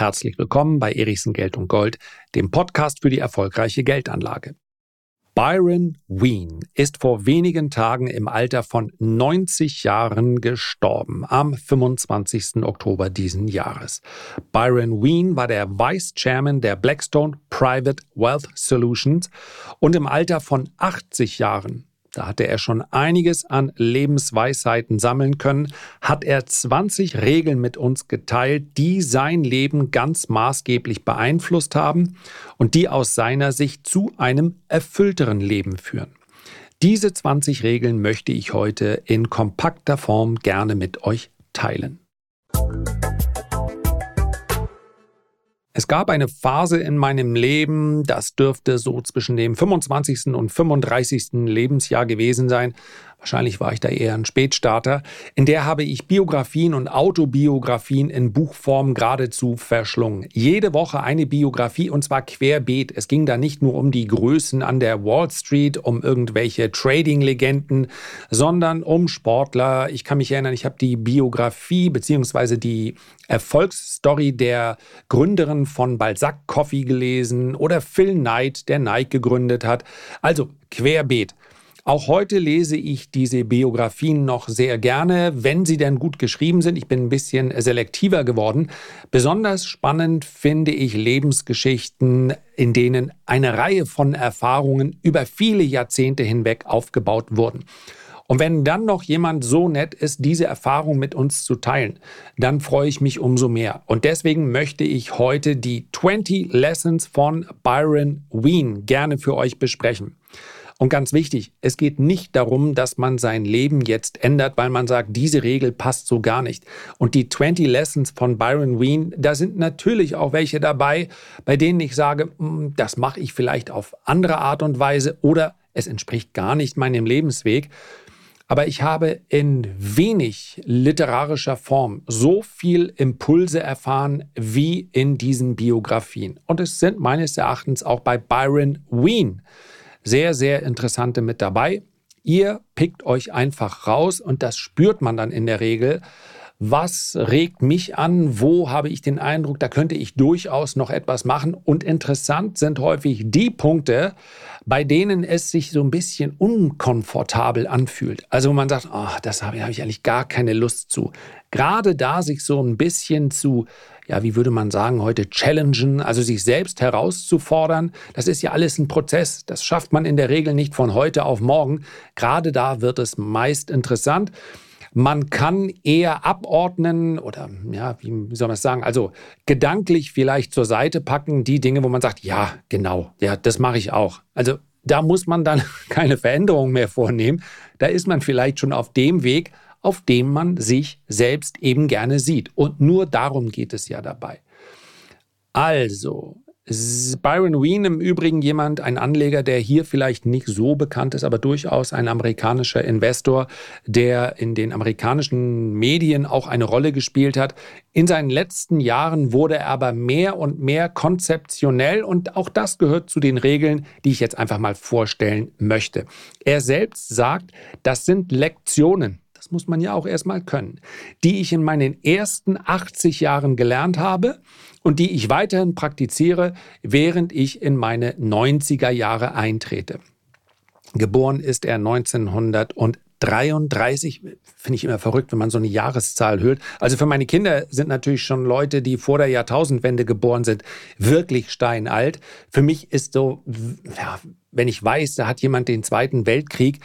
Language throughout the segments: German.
Herzlich willkommen bei Erichsen Geld und Gold, dem Podcast für die erfolgreiche Geldanlage. Byron Wien ist vor wenigen Tagen im Alter von 90 Jahren gestorben, am 25. Oktober diesen Jahres. Byron Wien war der Vice Chairman der Blackstone Private Wealth Solutions und im Alter von 80 Jahren da hatte er schon einiges an Lebensweisheiten sammeln können, hat er 20 Regeln mit uns geteilt, die sein Leben ganz maßgeblich beeinflusst haben und die aus seiner Sicht zu einem erfüllteren Leben führen. Diese 20 Regeln möchte ich heute in kompakter Form gerne mit euch teilen. Es gab eine Phase in meinem Leben, das dürfte so zwischen dem 25. und 35. Lebensjahr gewesen sein, wahrscheinlich war ich da eher ein Spätstarter, in der habe ich Biografien und Autobiografien in Buchform geradezu verschlungen. Jede Woche eine Biografie und zwar querbeet. Es ging da nicht nur um die Größen an der Wall Street, um irgendwelche Trading-Legenden, sondern um Sportler. Ich kann mich erinnern, ich habe die Biografie bzw. die Erfolgsstory der Gründerin von Balzac Coffee gelesen oder Phil Knight, der Nike gegründet hat. Also querbeet. Auch heute lese ich diese Biografien noch sehr gerne, wenn sie denn gut geschrieben sind. Ich bin ein bisschen selektiver geworden. Besonders spannend finde ich Lebensgeschichten, in denen eine Reihe von Erfahrungen über viele Jahrzehnte hinweg aufgebaut wurden. Und wenn dann noch jemand so nett ist, diese Erfahrung mit uns zu teilen, dann freue ich mich umso mehr. Und deswegen möchte ich heute die 20 Lessons von Byron Wien gerne für euch besprechen. Und ganz wichtig, es geht nicht darum, dass man sein Leben jetzt ändert, weil man sagt, diese Regel passt so gar nicht. Und die 20 Lessons von Byron Wien, da sind natürlich auch welche dabei, bei denen ich sage, hm, das mache ich vielleicht auf andere Art und Weise oder es entspricht gar nicht meinem Lebensweg. Aber ich habe in wenig literarischer Form so viel Impulse erfahren wie in diesen Biografien. Und es sind meines Erachtens auch bei Byron Wien sehr, sehr interessante mit dabei. Ihr pickt euch einfach raus und das spürt man dann in der Regel. Was regt mich an? Wo habe ich den Eindruck, da könnte ich durchaus noch etwas machen? Und interessant sind häufig die Punkte, bei denen es sich so ein bisschen unkomfortabel anfühlt. Also man sagt, oh, das habe ich eigentlich gar keine Lust zu. Gerade da sich so ein bisschen zu ja, wie würde man sagen, heute challengen, also sich selbst herauszufordern. Das ist ja alles ein Prozess. Das schafft man in der Regel nicht von heute auf morgen. Gerade da wird es meist interessant. Man kann eher abordnen oder, ja, wie soll man es sagen, also gedanklich vielleicht zur Seite packen, die Dinge, wo man sagt, ja, genau, ja, das mache ich auch. Also da muss man dann keine Veränderung mehr vornehmen. Da ist man vielleicht schon auf dem Weg, auf dem man sich selbst eben gerne sieht. Und nur darum geht es ja dabei. Also, Byron Wien im Übrigen jemand, ein Anleger, der hier vielleicht nicht so bekannt ist, aber durchaus ein amerikanischer Investor, der in den amerikanischen Medien auch eine Rolle gespielt hat. In seinen letzten Jahren wurde er aber mehr und mehr konzeptionell und auch das gehört zu den Regeln, die ich jetzt einfach mal vorstellen möchte. Er selbst sagt, das sind Lektionen das muss man ja auch erstmal können, die ich in meinen ersten 80 Jahren gelernt habe und die ich weiterhin praktiziere, während ich in meine 90er Jahre eintrete. Geboren ist er 1933, finde ich immer verrückt, wenn man so eine Jahreszahl hört. Also für meine Kinder sind natürlich schon Leute, die vor der Jahrtausendwende geboren sind, wirklich steinalt. Für mich ist so, ja, wenn ich weiß, da hat jemand den Zweiten Weltkrieg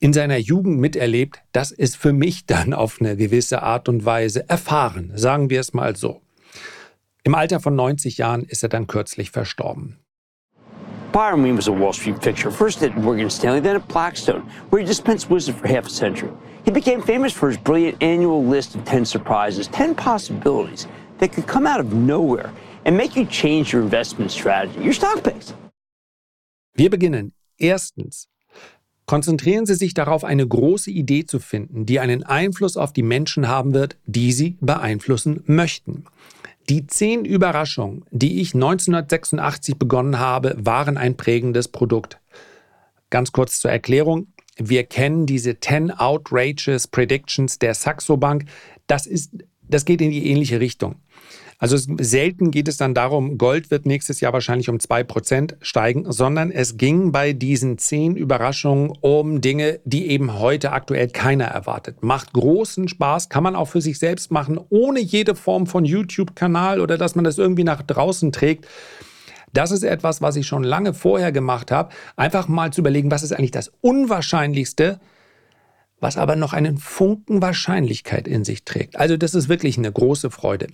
in seiner Jugend miterlebt, das ist für mich dann auf eine gewisse Art und Weise erfahren, sagen wir es mal so. Im Alter von 90 Jahren ist er dann kürzlich verstorben. Byron Wien was a Wall Street fixture, first at Morgan Stanley, then at Blackstone, where he dispensed wisdom for half a century. He became famous for his brilliant annual list of 10 surprises, 10 possibilities that could come out of nowhere and make you change your investment strategy, your stock picks. Wir beginnen erstens Konzentrieren Sie sich darauf, eine große Idee zu finden, die einen Einfluss auf die Menschen haben wird, die Sie beeinflussen möchten. Die zehn Überraschungen, die ich 1986 begonnen habe, waren ein prägendes Produkt. Ganz kurz zur Erklärung. Wir kennen diese 10 Outrageous Predictions der Saxo Bank. Das, ist, das geht in die ähnliche Richtung. Also selten geht es dann darum, Gold wird nächstes Jahr wahrscheinlich um 2% steigen, sondern es ging bei diesen zehn Überraschungen um Dinge, die eben heute aktuell keiner erwartet. Macht großen Spaß, kann man auch für sich selbst machen, ohne jede Form von YouTube-Kanal oder dass man das irgendwie nach draußen trägt. Das ist etwas, was ich schon lange vorher gemacht habe. Einfach mal zu überlegen, was ist eigentlich das Unwahrscheinlichste, was aber noch einen Funken Wahrscheinlichkeit in sich trägt. Also das ist wirklich eine große Freude.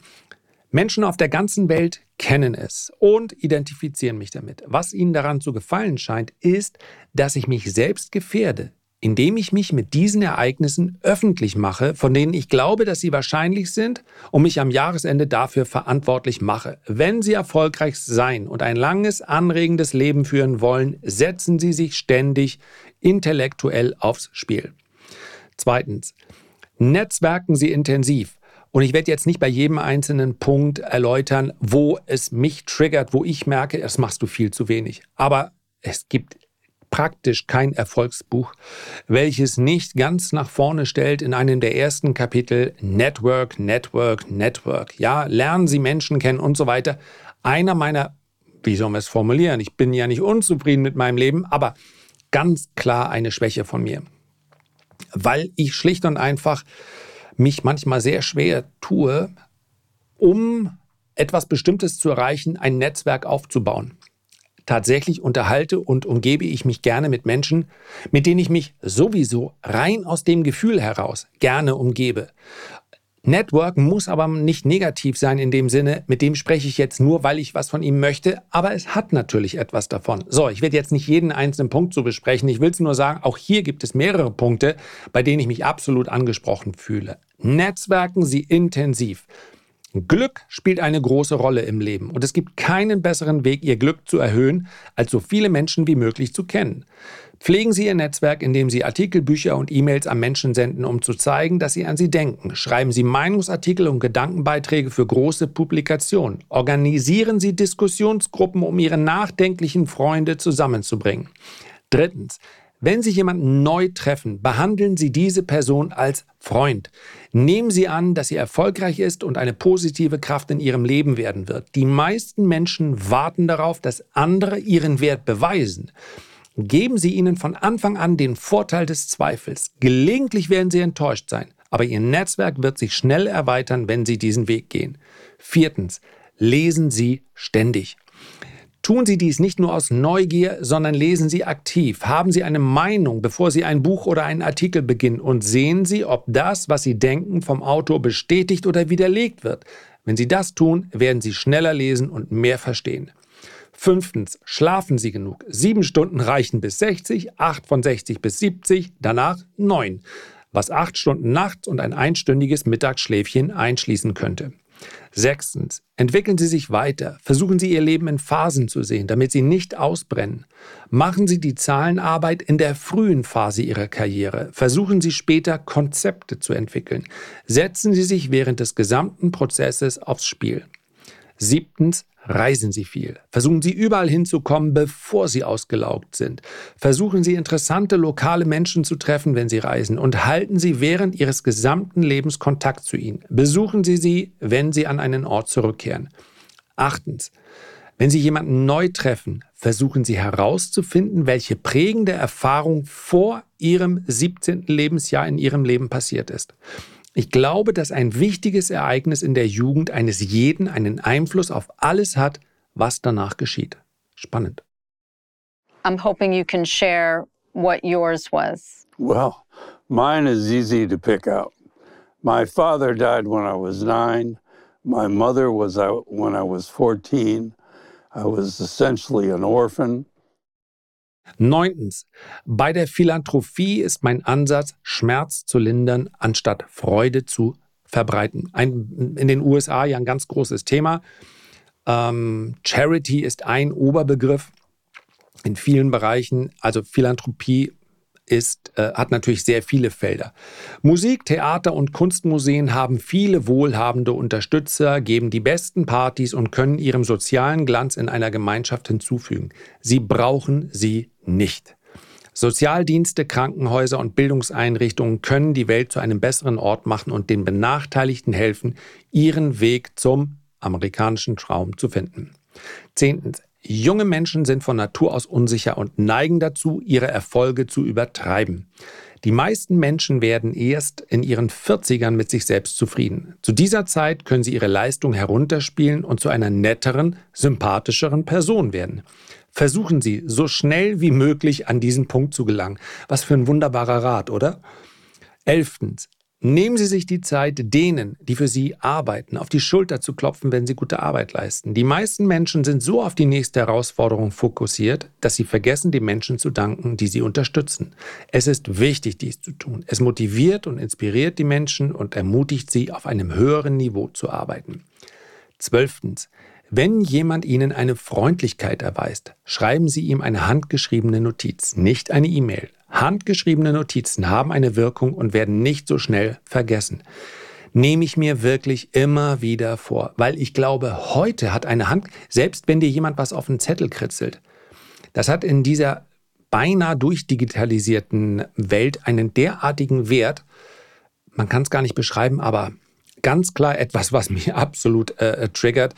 Menschen auf der ganzen Welt kennen es und identifizieren mich damit. Was ihnen daran zu gefallen scheint, ist, dass ich mich selbst gefährde, indem ich mich mit diesen Ereignissen öffentlich mache, von denen ich glaube, dass sie wahrscheinlich sind und mich am Jahresende dafür verantwortlich mache. Wenn Sie erfolgreich sein und ein langes, anregendes Leben führen wollen, setzen Sie sich ständig intellektuell aufs Spiel. Zweitens, netzwerken Sie intensiv. Und ich werde jetzt nicht bei jedem einzelnen Punkt erläutern, wo es mich triggert, wo ich merke, das machst du viel zu wenig. Aber es gibt praktisch kein Erfolgsbuch, welches nicht ganz nach vorne stellt in einem der ersten Kapitel Network, Network, Network. Ja, lernen Sie Menschen kennen und so weiter. Einer meiner, wie soll man es formulieren? Ich bin ja nicht unzufrieden mit meinem Leben, aber ganz klar eine Schwäche von mir. Weil ich schlicht und einfach mich manchmal sehr schwer tue, um etwas Bestimmtes zu erreichen, ein Netzwerk aufzubauen. Tatsächlich unterhalte und umgebe ich mich gerne mit Menschen, mit denen ich mich sowieso rein aus dem Gefühl heraus gerne umgebe. Networken muss aber nicht negativ sein in dem Sinne, mit dem spreche ich jetzt nur, weil ich was von ihm möchte, aber es hat natürlich etwas davon. So, ich werde jetzt nicht jeden einzelnen Punkt so besprechen. Ich will es nur sagen, auch hier gibt es mehrere Punkte, bei denen ich mich absolut angesprochen fühle. Netzwerken Sie intensiv. Glück spielt eine große Rolle im Leben und es gibt keinen besseren Weg, Ihr Glück zu erhöhen, als so viele Menschen wie möglich zu kennen. Pflegen Sie Ihr Netzwerk, indem Sie Artikel, Bücher und E-Mails an Menschen senden, um zu zeigen, dass Sie an sie denken. Schreiben Sie Meinungsartikel und Gedankenbeiträge für große Publikationen. Organisieren Sie Diskussionsgruppen, um Ihre nachdenklichen Freunde zusammenzubringen. Drittens, wenn Sie jemanden neu treffen, behandeln Sie diese Person als Freund. Nehmen Sie an, dass sie erfolgreich ist und eine positive Kraft in Ihrem Leben werden wird. Die meisten Menschen warten darauf, dass andere ihren Wert beweisen. Geben Sie ihnen von Anfang an den Vorteil des Zweifels. Gelegentlich werden Sie enttäuscht sein, aber Ihr Netzwerk wird sich schnell erweitern, wenn Sie diesen Weg gehen. Viertens, lesen Sie ständig. Tun Sie dies nicht nur aus Neugier, sondern lesen Sie aktiv. Haben Sie eine Meinung, bevor Sie ein Buch oder einen Artikel beginnen und sehen Sie, ob das, was Sie denken, vom Autor bestätigt oder widerlegt wird. Wenn Sie das tun, werden Sie schneller lesen und mehr verstehen. Fünftens, schlafen Sie genug. Sieben Stunden reichen bis 60, acht von 60 bis 70, danach neun, was acht Stunden nachts und ein einstündiges Mittagsschläfchen einschließen könnte. Sechstens, entwickeln Sie sich weiter. Versuchen Sie Ihr Leben in Phasen zu sehen, damit Sie nicht ausbrennen. Machen Sie die Zahlenarbeit in der frühen Phase Ihrer Karriere. Versuchen Sie später Konzepte zu entwickeln. Setzen Sie sich während des gesamten Prozesses aufs Spiel. Siebtens, Reisen Sie viel. Versuchen Sie überall hinzukommen, bevor Sie ausgelaugt sind. Versuchen Sie interessante lokale Menschen zu treffen, wenn Sie reisen und halten Sie während Ihres gesamten Lebens Kontakt zu ihnen. Besuchen Sie sie, wenn Sie an einen Ort zurückkehren. Achtens. Wenn Sie jemanden neu treffen, versuchen Sie herauszufinden, welche prägende Erfahrung vor Ihrem 17. Lebensjahr in Ihrem Leben passiert ist. Ich glaube, dass ein wichtiges Ereignis in der Jugend eines jeden einen Einfluss auf alles hat, was danach geschieht. Spannend. I'm hoping you can share what yours was. Well, mine is easy to pick out. My father died when I was nine. My mother was out when I was 14. I was essentially an orphan. Neuntens. Bei der Philanthropie ist mein Ansatz, Schmerz zu lindern, anstatt Freude zu verbreiten. Ein, in den USA ja ein ganz großes Thema. Ähm, Charity ist ein Oberbegriff in vielen Bereichen. Also Philanthropie ist, äh, hat natürlich sehr viele Felder. Musik, Theater und Kunstmuseen haben viele wohlhabende Unterstützer, geben die besten Partys und können ihrem sozialen Glanz in einer Gemeinschaft hinzufügen. Sie brauchen sie nicht. Sozialdienste, Krankenhäuser und Bildungseinrichtungen können die Welt zu einem besseren Ort machen und den Benachteiligten helfen, ihren Weg zum amerikanischen Traum zu finden. Zehntens. Junge Menschen sind von Natur aus unsicher und neigen dazu, ihre Erfolge zu übertreiben. Die meisten Menschen werden erst in ihren 40ern mit sich selbst zufrieden. Zu dieser Zeit können sie ihre Leistung herunterspielen und zu einer netteren, sympathischeren Person werden. Versuchen Sie, so schnell wie möglich an diesen Punkt zu gelangen. Was für ein wunderbarer Rat, oder? Elftens. Nehmen Sie sich die Zeit, denen, die für Sie arbeiten, auf die Schulter zu klopfen, wenn sie gute Arbeit leisten. Die meisten Menschen sind so auf die nächste Herausforderung fokussiert, dass sie vergessen, den Menschen zu danken, die sie unterstützen. Es ist wichtig, dies zu tun. Es motiviert und inspiriert die Menschen und ermutigt sie, auf einem höheren Niveau zu arbeiten. Zwölftens. Wenn jemand Ihnen eine Freundlichkeit erweist, schreiben Sie ihm eine handgeschriebene Notiz, nicht eine E-Mail. Handgeschriebene Notizen haben eine Wirkung und werden nicht so schnell vergessen. Nehme ich mir wirklich immer wieder vor, weil ich glaube, heute hat eine Hand, selbst wenn dir jemand was auf den Zettel kritzelt, das hat in dieser beinahe durchdigitalisierten Welt einen derartigen Wert, man kann es gar nicht beschreiben, aber ganz klar etwas, was mich absolut äh, triggert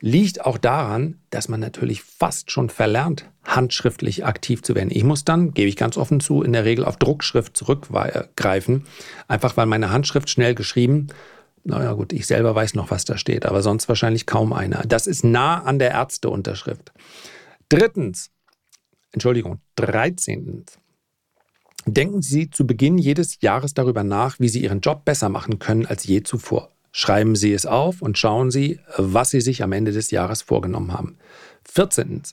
liegt auch daran, dass man natürlich fast schon verlernt, handschriftlich aktiv zu werden. Ich muss dann, gebe ich ganz offen zu, in der Regel auf Druckschrift zurückgreifen, einfach weil meine Handschrift schnell geschrieben, naja gut, ich selber weiß noch, was da steht, aber sonst wahrscheinlich kaum einer. Das ist nah an der Ärzteunterschrift. Drittens, Entschuldigung, dreizehntens, denken Sie zu Beginn jedes Jahres darüber nach, wie Sie Ihren Job besser machen können als je zuvor. Schreiben Sie es auf und schauen Sie, was Sie sich am Ende des Jahres vorgenommen haben. 14.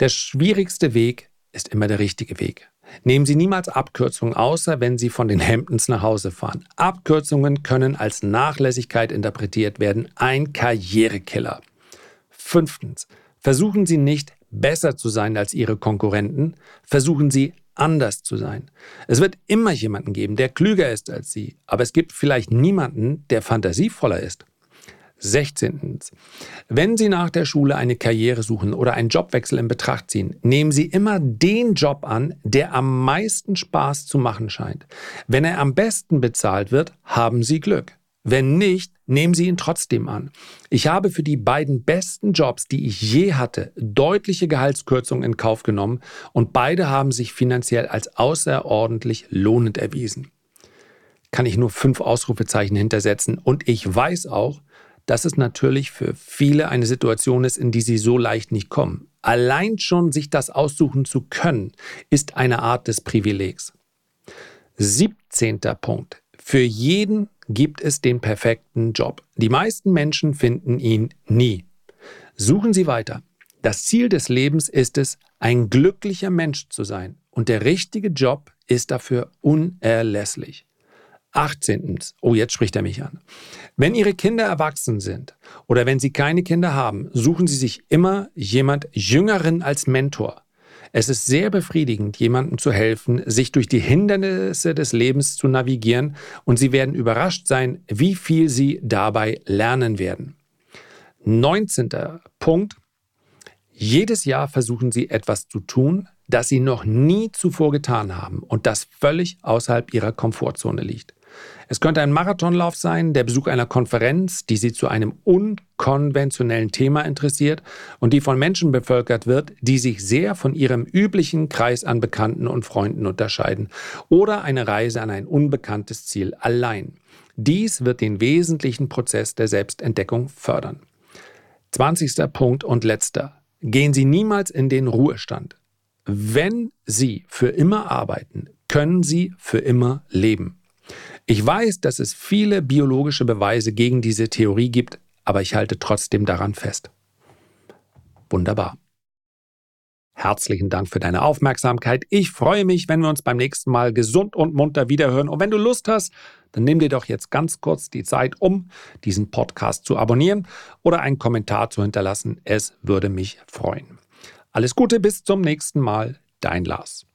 Der schwierigste Weg ist immer der richtige Weg. Nehmen Sie niemals Abkürzungen, außer wenn Sie von den Hamptons nach Hause fahren. Abkürzungen können als Nachlässigkeit interpretiert werden, ein Karrierekiller. Fünftens. Versuchen Sie nicht besser zu sein als Ihre Konkurrenten, versuchen Sie anders zu sein. Es wird immer jemanden geben, der klüger ist als Sie, aber es gibt vielleicht niemanden, der fantasievoller ist. 16. Wenn Sie nach der Schule eine Karriere suchen oder einen Jobwechsel in Betracht ziehen, nehmen Sie immer den Job an, der am meisten Spaß zu machen scheint. Wenn er am besten bezahlt wird, haben Sie Glück. Wenn nicht, nehmen Sie ihn trotzdem an. Ich habe für die beiden besten Jobs, die ich je hatte, deutliche Gehaltskürzungen in Kauf genommen und beide haben sich finanziell als außerordentlich lohnend erwiesen. Kann ich nur fünf Ausrufezeichen hintersetzen und ich weiß auch, dass es natürlich für viele eine Situation ist, in die sie so leicht nicht kommen. Allein schon sich das aussuchen zu können, ist eine Art des Privilegs. 17. Punkt. Für jeden gibt es den perfekten Job. Die meisten Menschen finden ihn nie. Suchen Sie weiter. Das Ziel des Lebens ist es, ein glücklicher Mensch zu sein. Und der richtige Job ist dafür unerlässlich. 18. Oh, jetzt spricht er mich an. Wenn Ihre Kinder erwachsen sind oder wenn Sie keine Kinder haben, suchen Sie sich immer jemand Jüngeren als Mentor. Es ist sehr befriedigend, jemandem zu helfen, sich durch die Hindernisse des Lebens zu navigieren und Sie werden überrascht sein, wie viel Sie dabei lernen werden. 19. Punkt. Jedes Jahr versuchen Sie etwas zu tun, das Sie noch nie zuvor getan haben und das völlig außerhalb Ihrer Komfortzone liegt. Es könnte ein Marathonlauf sein, der Besuch einer Konferenz, die Sie zu einem unkonventionellen Thema interessiert und die von Menschen bevölkert wird, die sich sehr von ihrem üblichen Kreis an Bekannten und Freunden unterscheiden, oder eine Reise an ein unbekanntes Ziel allein. Dies wird den wesentlichen Prozess der Selbstentdeckung fördern. 20. Punkt und letzter. Gehen Sie niemals in den Ruhestand. Wenn Sie für immer arbeiten, können Sie für immer leben. Ich weiß, dass es viele biologische Beweise gegen diese Theorie gibt, aber ich halte trotzdem daran fest. Wunderbar. Herzlichen Dank für deine Aufmerksamkeit. Ich freue mich, wenn wir uns beim nächsten Mal gesund und munter wiederhören. Und wenn du Lust hast, dann nimm dir doch jetzt ganz kurz die Zeit, um diesen Podcast zu abonnieren oder einen Kommentar zu hinterlassen. Es würde mich freuen. Alles Gute, bis zum nächsten Mal. Dein Lars.